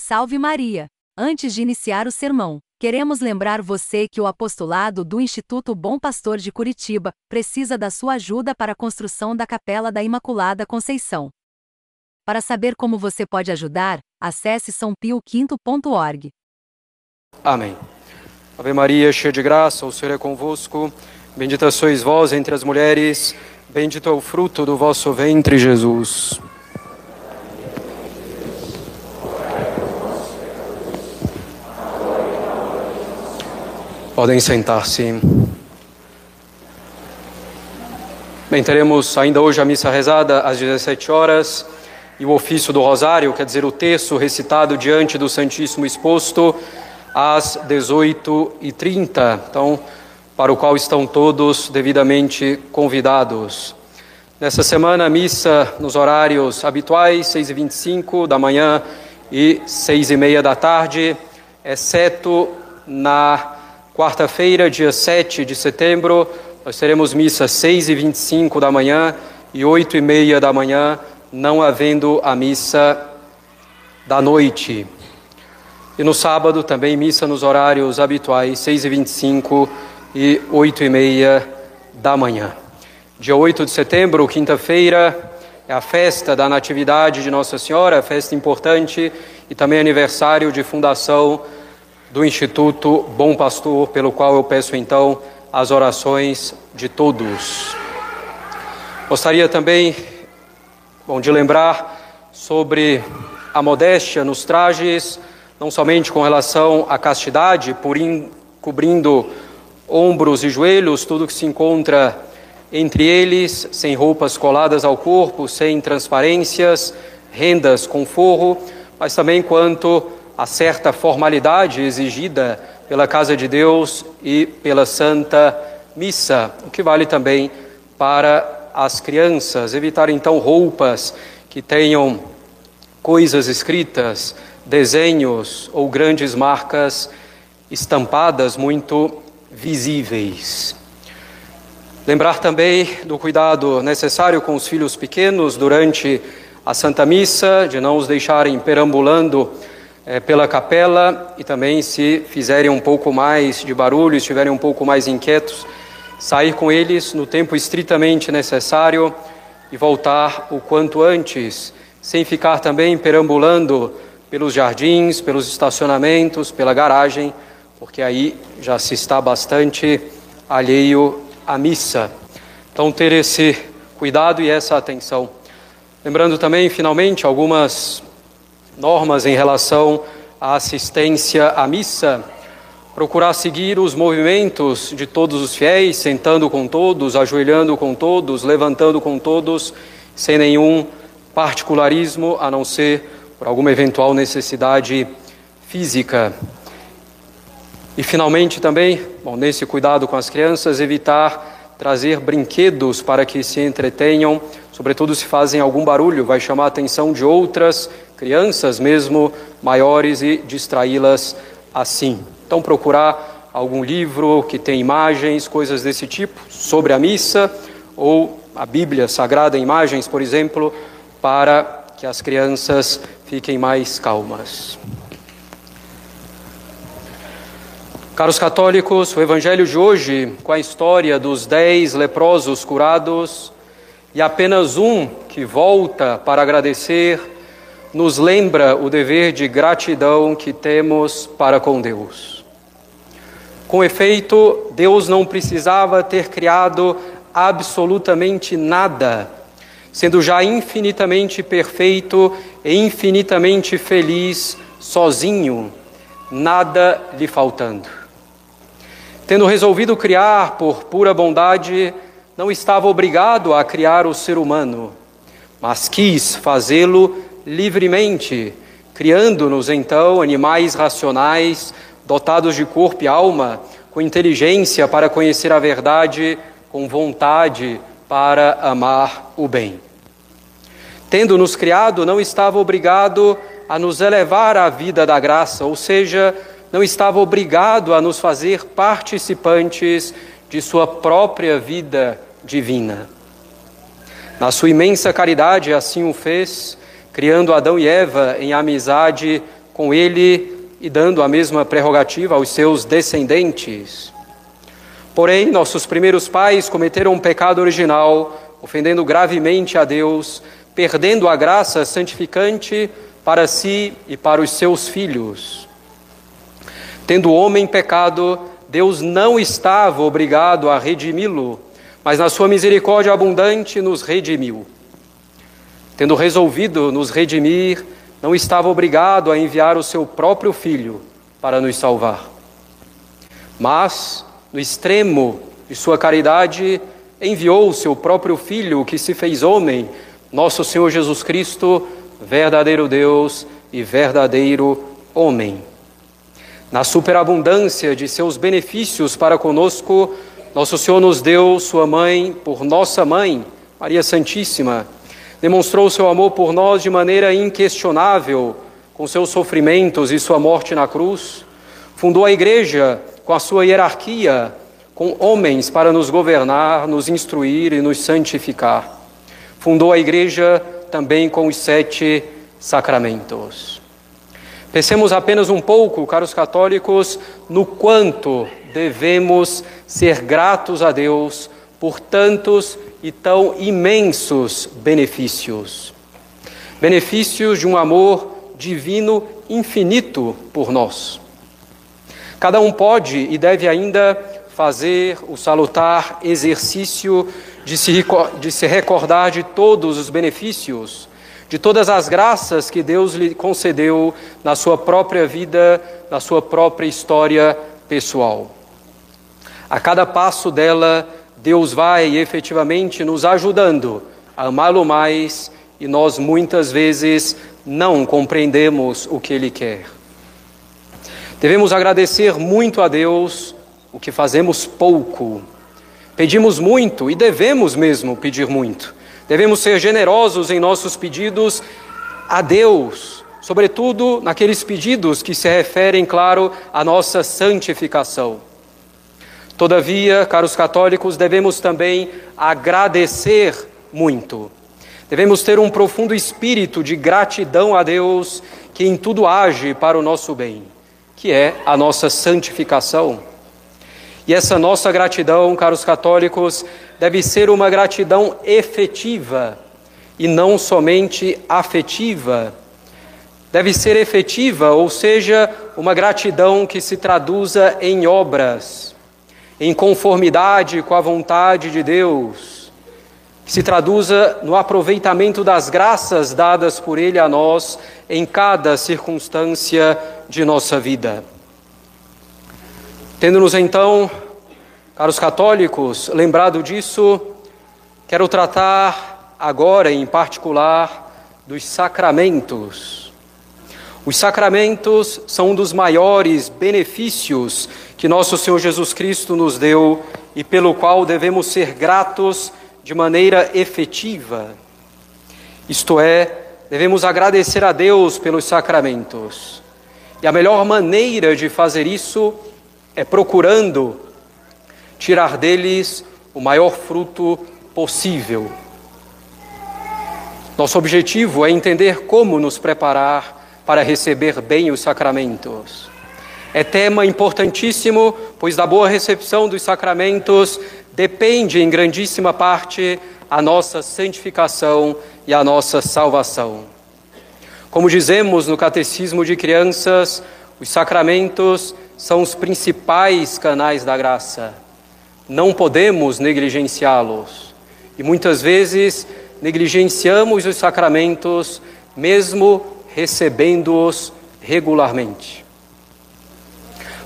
Salve Maria! Antes de iniciar o sermão, queremos lembrar você que o apostolado do Instituto Bom Pastor de Curitiba precisa da sua ajuda para a construção da Capela da Imaculada Conceição. Para saber como você pode ajudar, acesse sãopioquinto.org. Amém. Ave Maria, cheia de graça, o Senhor é convosco. Bendita sois vós entre as mulheres, bendito é o fruto do vosso ventre, Jesus. Podem sentar-se. Bem, teremos ainda hoje a missa rezada às 17 horas e o ofício do Rosário, quer dizer, o texto recitado diante do Santíssimo exposto às 18h30, então, para o qual estão todos devidamente convidados. Nessa semana, missa nos horários habituais, 6h25 da manhã e 6h30 da tarde, exceto na Quarta-feira, dia 7 de setembro, nós teremos missa 6 e 25 da manhã e 8 e meia da manhã, não havendo a missa da noite. E no sábado também missa nos horários habituais, 6 e 25 e 8 e meia da manhã. Dia 8 de setembro, quinta-feira, é a festa da Natividade de Nossa Senhora, festa importante e também aniversário de fundação do Instituto Bom Pastor, pelo qual eu peço então as orações de todos. Gostaria também bom, de lembrar sobre a modéstia nos trajes, não somente com relação à castidade, por in, cobrindo ombros e joelhos, tudo que se encontra entre eles, sem roupas coladas ao corpo, sem transparências, rendas com forro, mas também quanto a certa formalidade exigida pela Casa de Deus e pela Santa Missa, o que vale também para as crianças. Evitar então roupas que tenham coisas escritas, desenhos ou grandes marcas estampadas muito visíveis. Lembrar também do cuidado necessário com os filhos pequenos durante a Santa Missa, de não os deixarem perambulando é, pela capela e também, se fizerem um pouco mais de barulho, estiverem um pouco mais inquietos, sair com eles no tempo estritamente necessário e voltar o quanto antes, sem ficar também perambulando pelos jardins, pelos estacionamentos, pela garagem, porque aí já se está bastante alheio à missa. Então, ter esse cuidado e essa atenção. Lembrando também, finalmente, algumas normas em relação à assistência à missa, procurar seguir os movimentos de todos os fiéis, sentando com todos, ajoelhando com todos, levantando com todos, sem nenhum particularismo, a não ser por alguma eventual necessidade física. E finalmente também, bom, nesse cuidado com as crianças, evitar trazer brinquedos para que se entretenham, sobretudo se fazem algum barulho, vai chamar a atenção de outras crianças mesmo maiores e distraí-las assim. Então procurar algum livro que tem imagens, coisas desse tipo sobre a missa ou a Bíblia Sagrada imagens, por exemplo, para que as crianças fiquem mais calmas. Caros católicos, o Evangelho de hoje, com a história dos dez leprosos curados e apenas um que volta para agradecer nos lembra o dever de gratidão que temos para com Deus. Com efeito, Deus não precisava ter criado absolutamente nada, sendo já infinitamente perfeito e infinitamente feliz sozinho, nada lhe faltando. Tendo resolvido criar por pura bondade, não estava obrigado a criar o ser humano, mas quis fazê-lo livremente, criando-nos então animais racionais, dotados de corpo e alma, com inteligência para conhecer a verdade, com vontade para amar o bem. Tendo nos criado, não estava obrigado a nos elevar à vida da graça, ou seja, não estava obrigado a nos fazer participantes de sua própria vida divina. Na sua imensa caridade, assim o fez, criando Adão e Eva em amizade com ele e dando a mesma prerrogativa aos seus descendentes. Porém, nossos primeiros pais cometeram um pecado original, ofendendo gravemente a Deus, perdendo a graça santificante para si e para os seus filhos. Tendo o homem pecado, Deus não estava obrigado a redimi-lo, mas na sua misericórdia abundante nos redimiu. Tendo resolvido nos redimir, não estava obrigado a enviar o seu próprio filho para nos salvar. Mas, no extremo de sua caridade, enviou o seu próprio filho, que se fez homem, nosso Senhor Jesus Cristo, verdadeiro Deus e verdadeiro homem. Na superabundância de seus benefícios para conosco, nosso Senhor nos deu sua mãe por nossa mãe, Maria Santíssima demonstrou seu amor por nós de maneira inquestionável, com seus sofrimentos e sua morte na cruz. Fundou a igreja com a sua hierarquia, com homens para nos governar, nos instruir e nos santificar. Fundou a igreja também com os sete sacramentos. Pensemos apenas um pouco, caros católicos, no quanto devemos ser gratos a Deus por tantos e tão imensos benefícios. Benefícios de um amor divino infinito por nós. Cada um pode e deve ainda fazer o salutar exercício de se, de se recordar de todos os benefícios, de todas as graças que Deus lhe concedeu na sua própria vida, na sua própria história pessoal. A cada passo dela, Deus vai efetivamente nos ajudando a amá-lo mais e nós muitas vezes não compreendemos o que Ele quer. Devemos agradecer muito a Deus o que fazemos pouco. Pedimos muito e devemos mesmo pedir muito. Devemos ser generosos em nossos pedidos a Deus, sobretudo naqueles pedidos que se referem, claro, à nossa santificação. Todavia, caros católicos, devemos também agradecer muito. Devemos ter um profundo espírito de gratidão a Deus que em tudo age para o nosso bem, que é a nossa santificação. E essa nossa gratidão, caros católicos, deve ser uma gratidão efetiva e não somente afetiva. Deve ser efetiva, ou seja, uma gratidão que se traduza em obras em conformidade com a vontade de Deus, que se traduza no aproveitamento das graças dadas por Ele a nós em cada circunstância de nossa vida. Tendo-nos então, caros católicos, lembrado disso, quero tratar agora em particular dos sacramentos. Os sacramentos são um dos maiores benefícios que nosso Senhor Jesus Cristo nos deu e pelo qual devemos ser gratos de maneira efetiva. Isto é, devemos agradecer a Deus pelos sacramentos. E a melhor maneira de fazer isso é procurando tirar deles o maior fruto possível. Nosso objetivo é entender como nos preparar para receber bem os sacramentos. É tema importantíssimo, pois da boa recepção dos sacramentos depende em grandíssima parte a nossa santificação e a nossa salvação. Como dizemos no Catecismo de Crianças, os sacramentos são os principais canais da graça. Não podemos negligenciá-los. E muitas vezes negligenciamos os sacramentos, mesmo recebendo-os regularmente.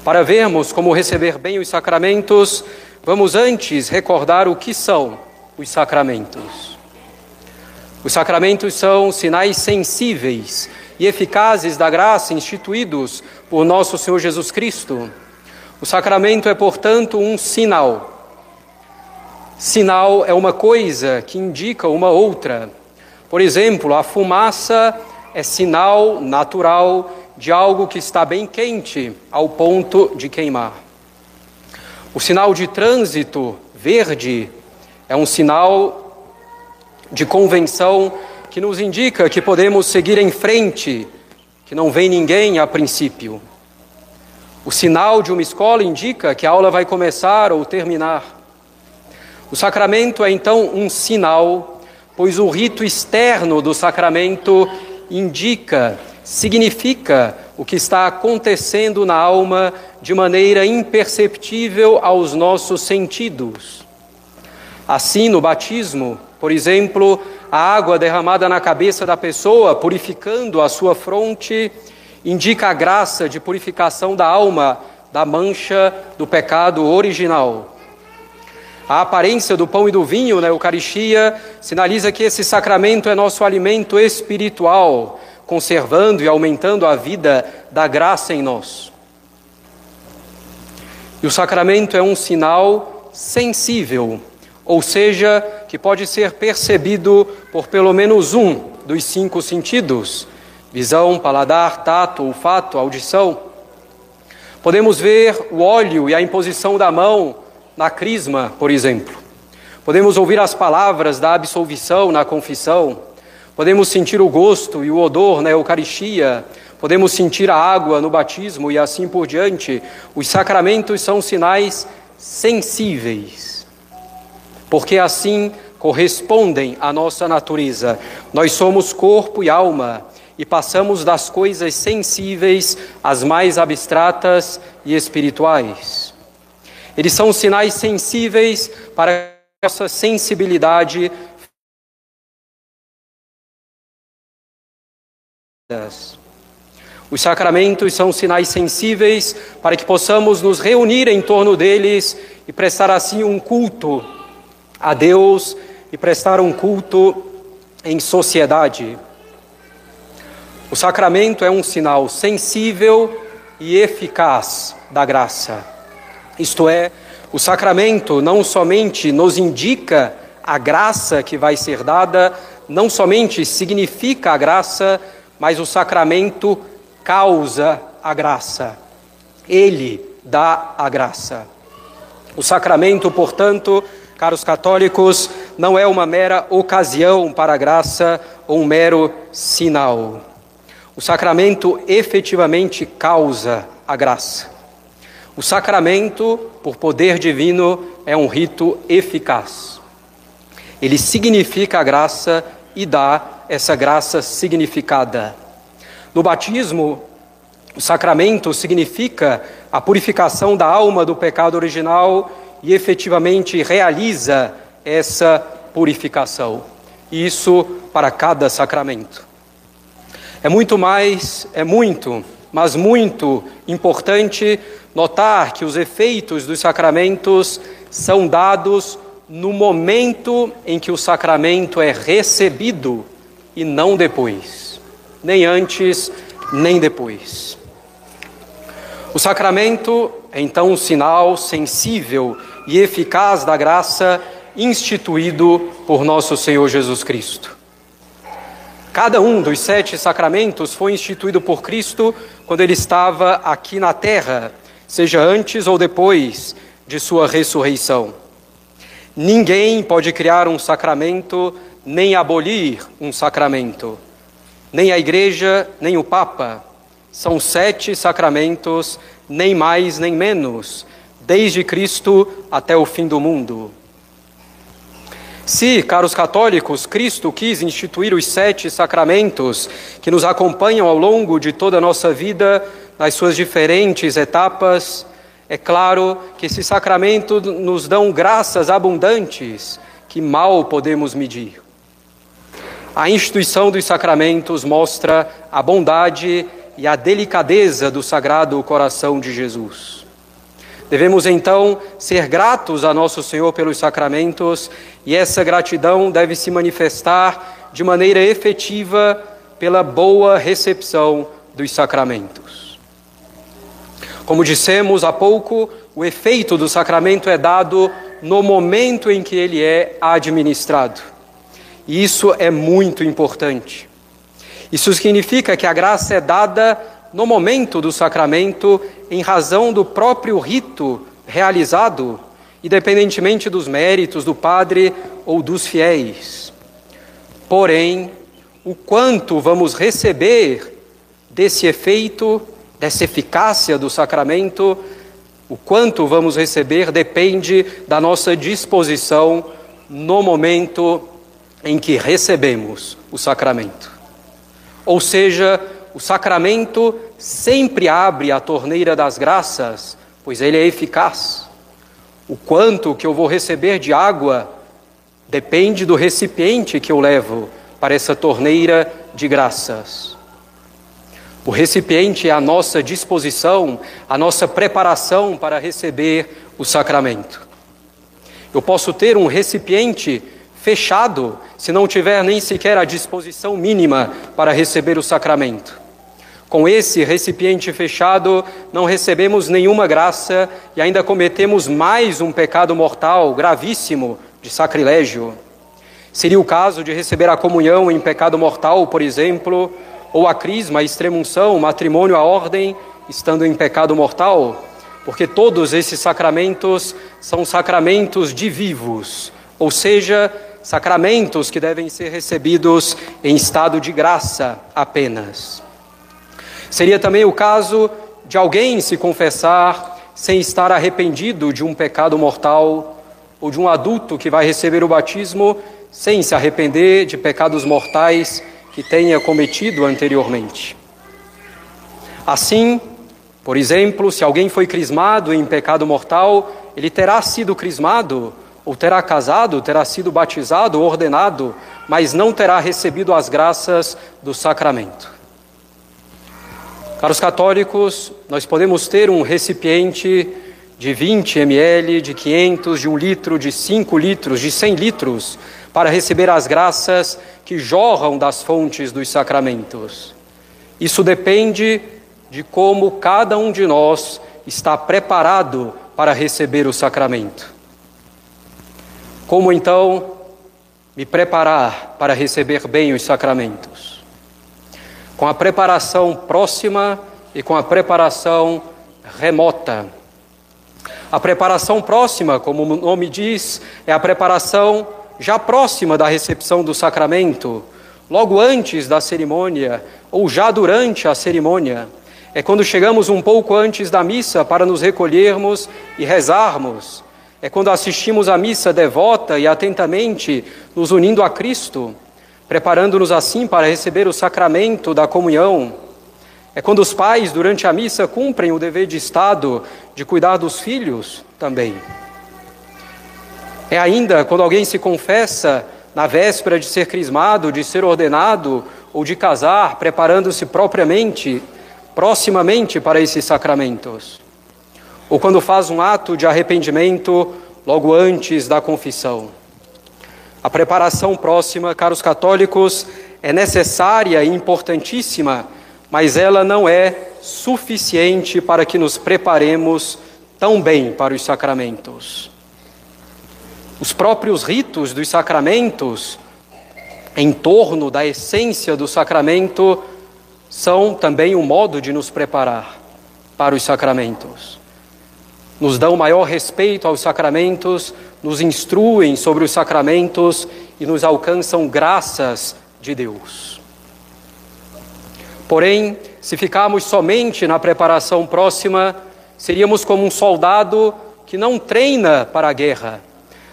Para vermos como receber bem os sacramentos, vamos antes recordar o que são os sacramentos. Os sacramentos são sinais sensíveis e eficazes da graça instituídos por nosso Senhor Jesus Cristo. O sacramento é, portanto, um sinal. Sinal é uma coisa que indica uma outra. Por exemplo, a fumaça é sinal natural de algo que está bem quente ao ponto de queimar. O sinal de trânsito verde é um sinal de convenção que nos indica que podemos seguir em frente que não vem ninguém a princípio. O sinal de uma escola indica que a aula vai começar ou terminar. O sacramento é então um sinal, pois o rito externo do sacramento indica, significa o que está acontecendo na alma de maneira imperceptível aos nossos sentidos. Assim, no batismo, por exemplo, a água derramada na cabeça da pessoa, purificando a sua fronte, indica a graça de purificação da alma da mancha do pecado original. A aparência do pão e do vinho na Eucaristia sinaliza que esse sacramento é nosso alimento espiritual, conservando e aumentando a vida da graça em nós. E o sacramento é um sinal sensível, ou seja, que pode ser percebido por pelo menos um dos cinco sentidos, visão, paladar, tato, olfato, audição. Podemos ver o óleo e a imposição da mão na crisma, por exemplo. Podemos ouvir as palavras da absolvição na confissão. Podemos sentir o gosto e o odor na Eucaristia. Podemos sentir a água no batismo e assim por diante. Os sacramentos são sinais sensíveis, porque assim correspondem à nossa natureza. Nós somos corpo e alma e passamos das coisas sensíveis às mais abstratas e espirituais. Eles são sinais sensíveis para a nossa sensibilidade. Os sacramentos são sinais sensíveis para que possamos nos reunir em torno deles e prestar assim um culto a Deus e prestar um culto em sociedade. O sacramento é um sinal sensível e eficaz da graça. Isto é, o sacramento não somente nos indica a graça que vai ser dada, não somente significa a graça, mas o sacramento causa a graça. Ele dá a graça. O sacramento, portanto, caros católicos, não é uma mera ocasião para a graça ou um mero sinal. O sacramento efetivamente causa a graça. O sacramento, por poder divino, é um rito eficaz. Ele significa a graça e dá essa graça significada. No batismo, o sacramento significa a purificação da alma do pecado original e efetivamente realiza essa purificação. Isso para cada sacramento. É muito mais, é muito, mas muito importante notar que os efeitos dos sacramentos são dados no momento em que o sacramento é recebido e não depois, nem antes, nem depois. O sacramento é então um sinal sensível e eficaz da graça instituído por nosso Senhor Jesus Cristo. Cada um dos sete sacramentos foi instituído por Cristo quando ele estava aqui na terra, seja antes ou depois de sua ressurreição. Ninguém pode criar um sacramento nem abolir um sacramento. Nem a igreja, nem o Papa. São sete sacramentos, nem mais nem menos, desde Cristo até o fim do mundo. Se, caros católicos, Cristo quis instituir os sete sacramentos que nos acompanham ao longo de toda a nossa vida, nas suas diferentes etapas, é claro que esses sacramentos nos dão graças abundantes que mal podemos medir. A instituição dos sacramentos mostra a bondade e a delicadeza do Sagrado Coração de Jesus. Devemos então ser gratos a nosso Senhor pelos sacramentos e essa gratidão deve se manifestar de maneira efetiva pela boa recepção dos sacramentos. Como dissemos há pouco, o efeito do sacramento é dado no momento em que ele é administrado. E isso é muito importante. Isso significa que a graça é dada no momento do sacramento em razão do próprio rito realizado, independentemente dos méritos do padre ou dos fiéis. Porém, o quanto vamos receber desse efeito, dessa eficácia do sacramento, o quanto vamos receber depende da nossa disposição no momento em que recebemos o sacramento. Ou seja, o sacramento sempre abre a torneira das graças, pois ele é eficaz. O quanto que eu vou receber de água depende do recipiente que eu levo para essa torneira de graças. O recipiente é a nossa disposição, a nossa preparação para receber o sacramento. Eu posso ter um recipiente fechado se não tiver nem sequer a disposição mínima para receber o sacramento. Com esse recipiente fechado, não recebemos nenhuma graça e ainda cometemos mais um pecado mortal gravíssimo de sacrilégio. Seria o caso de receber a comunhão em pecado mortal, por exemplo, ou a crisma, a extremunção, o matrimônio, a ordem, estando em pecado mortal, porque todos esses sacramentos são sacramentos de vivos, ou seja, sacramentos que devem ser recebidos em estado de graça apenas. Seria também o caso de alguém se confessar sem estar arrependido de um pecado mortal, ou de um adulto que vai receber o batismo sem se arrepender de pecados mortais que tenha cometido anteriormente. Assim, por exemplo, se alguém foi crismado em pecado mortal, ele terá sido crismado, ou terá casado, terá sido batizado, ordenado, mas não terá recebido as graças do sacramento. Para os católicos, nós podemos ter um recipiente de 20 ml, de 500, de 1 litro, de 5 litros, de 100 litros, para receber as graças que jorram das fontes dos sacramentos. Isso depende de como cada um de nós está preparado para receber o sacramento. Como então me preparar para receber bem os sacramentos? Com a preparação próxima e com a preparação remota. A preparação próxima, como o nome diz, é a preparação já próxima da recepção do sacramento, logo antes da cerimônia ou já durante a cerimônia. É quando chegamos um pouco antes da missa para nos recolhermos e rezarmos. É quando assistimos à missa devota e atentamente, nos unindo a Cristo, preparando-nos assim para receber o sacramento da comunhão. É quando os pais, durante a missa, cumprem o dever de Estado de cuidar dos filhos também. É ainda quando alguém se confessa na véspera de ser crismado, de ser ordenado ou de casar, preparando-se propriamente, proximamente para esses sacramentos. Ou quando faz um ato de arrependimento logo antes da confissão. A preparação próxima, caros católicos, é necessária e importantíssima, mas ela não é suficiente para que nos preparemos tão bem para os sacramentos. Os próprios ritos dos sacramentos, em torno da essência do sacramento, são também um modo de nos preparar para os sacramentos. Nos dão maior respeito aos sacramentos, nos instruem sobre os sacramentos e nos alcançam graças de Deus. Porém, se ficarmos somente na preparação próxima, seríamos como um soldado que não treina para a guerra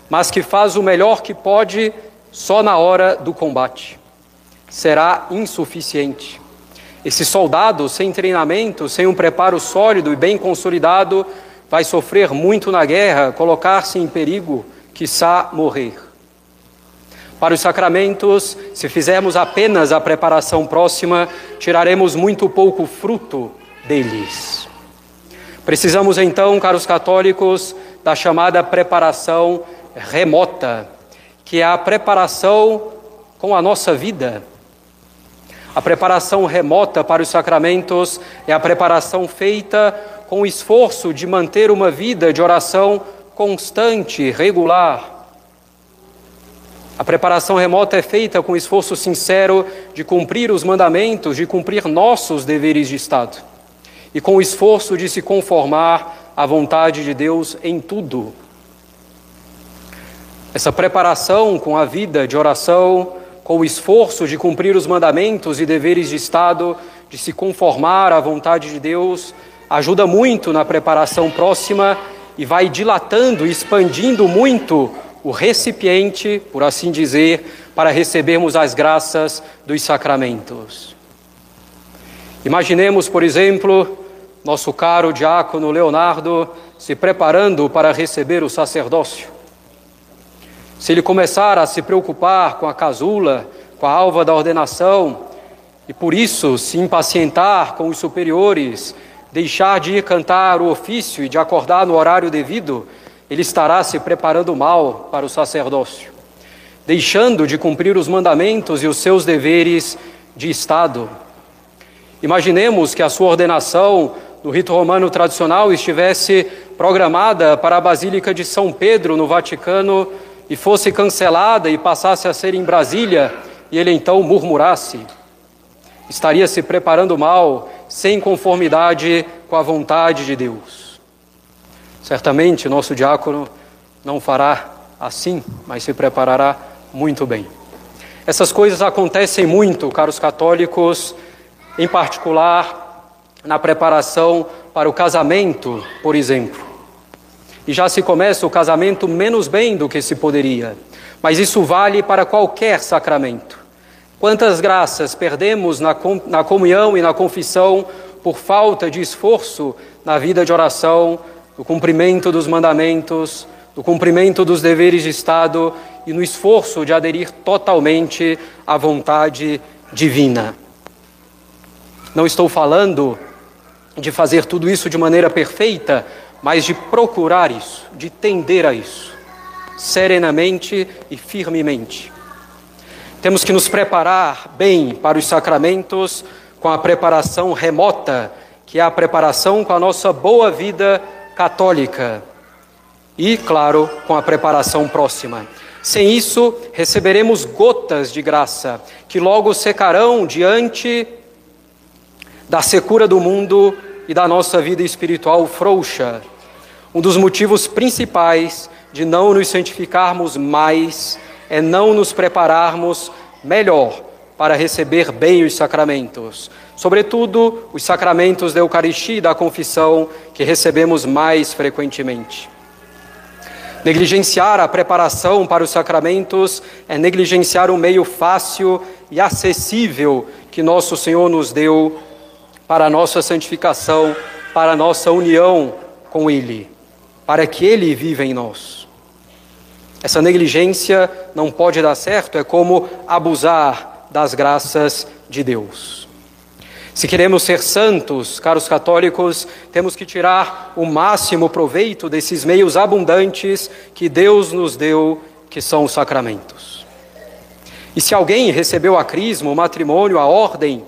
mas que faz o melhor que pode só na hora do combate. Será insuficiente. Esse soldado, sem treinamento, sem um preparo sólido e bem consolidado, vai sofrer muito na guerra, colocar-se em perigo, quiçá morrer. Para os sacramentos, se fizermos apenas a preparação próxima, tiraremos muito pouco fruto deles. Precisamos então, caros católicos, da chamada preparação remota, que é a preparação com a nossa vida. A preparação remota para os sacramentos é a preparação feita com o esforço de manter uma vida de oração constante, regular. A preparação remota é feita com o esforço sincero de cumprir os mandamentos, de cumprir nossos deveres de Estado, e com o esforço de se conformar à vontade de Deus em tudo. Essa preparação com a vida de oração, com o esforço de cumprir os mandamentos e deveres de Estado, de se conformar à vontade de Deus, ajuda muito na preparação próxima e vai dilatando, expandindo muito o recipiente, por assim dizer, para recebermos as graças dos sacramentos. Imaginemos, por exemplo, nosso caro diácono Leonardo se preparando para receber o sacerdócio. Se ele começar a se preocupar com a casula, com a alva da ordenação, e por isso se impacientar com os superiores, deixar de ir cantar o ofício e de acordar no horário devido, ele estará se preparando mal para o sacerdócio, deixando de cumprir os mandamentos e os seus deveres de Estado. Imaginemos que a sua ordenação no rito romano tradicional estivesse programada para a Basílica de São Pedro, no Vaticano, e fosse cancelada e passasse a ser em Brasília, e ele então murmurasse. Estaria se preparando mal, sem conformidade com a vontade de Deus. Certamente nosso diácono não fará assim, mas se preparará muito bem. Essas coisas acontecem muito, caros católicos, em particular na preparação para o casamento, por exemplo. E já se começa o casamento menos bem do que se poderia, mas isso vale para qualquer sacramento. Quantas graças perdemos na, na comunhão e na confissão por falta de esforço na vida de oração, no cumprimento dos mandamentos, no cumprimento dos deveres de Estado e no esforço de aderir totalmente à vontade divina. Não estou falando de fazer tudo isso de maneira perfeita, mas de procurar isso, de tender a isso, serenamente e firmemente. Temos que nos preparar bem para os sacramentos com a preparação remota, que é a preparação com a nossa boa vida católica. E, claro, com a preparação próxima. Sem isso, receberemos gotas de graça, que logo secarão diante da secura do mundo e da nossa vida espiritual frouxa. Um dos motivos principais de não nos santificarmos mais é não nos prepararmos melhor para receber bem os sacramentos, sobretudo os sacramentos da Eucaristia e da confissão que recebemos mais frequentemente. Negligenciar a preparação para os sacramentos é negligenciar o meio fácil e acessível que nosso Senhor nos deu para a nossa santificação, para a nossa união com Ele, para que Ele viva em nós. Essa negligência não pode dar certo, é como abusar das graças de Deus. Se queremos ser santos, caros católicos, temos que tirar o máximo proveito desses meios abundantes que Deus nos deu, que são os sacramentos. E se alguém recebeu a crisma, o matrimônio, a ordem,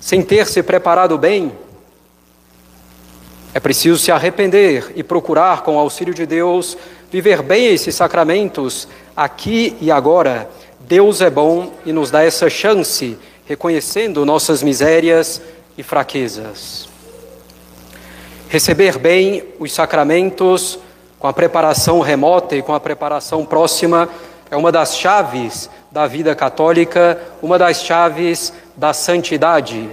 sem ter se preparado bem, é preciso se arrepender e procurar, com o auxílio de Deus, viver bem esses sacramentos aqui e agora. Deus é bom e nos dá essa chance, reconhecendo nossas misérias e fraquezas. Receber bem os sacramentos com a preparação remota e com a preparação próxima é uma das chaves da vida católica, uma das chaves da santidade.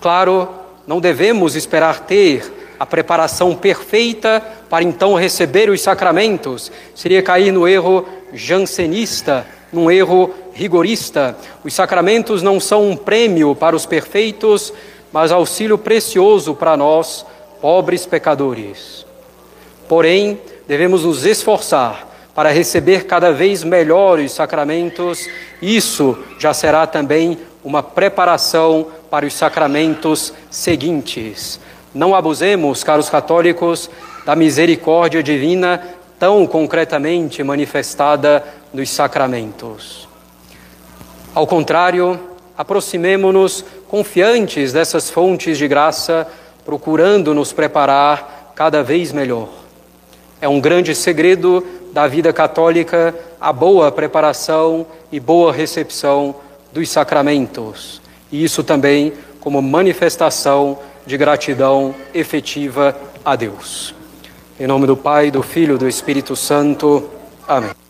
Claro, não devemos esperar ter a preparação perfeita para então receber os sacramentos. Seria cair no erro jansenista, num erro rigorista. Os sacramentos não são um prêmio para os perfeitos, mas auxílio precioso para nós, pobres pecadores. Porém, devemos nos esforçar para receber cada vez melhor os sacramentos. Isso já será também uma preparação para os sacramentos seguintes. Não abusemos, caros católicos, da misericórdia divina tão concretamente manifestada nos sacramentos. Ao contrário, aproximemo-nos confiantes dessas fontes de graça, procurando nos preparar cada vez melhor. É um grande segredo da vida católica a boa preparação e boa recepção dos sacramentos. E isso também como manifestação de gratidão efetiva a Deus. Em nome do Pai, do Filho e do Espírito Santo. Amém.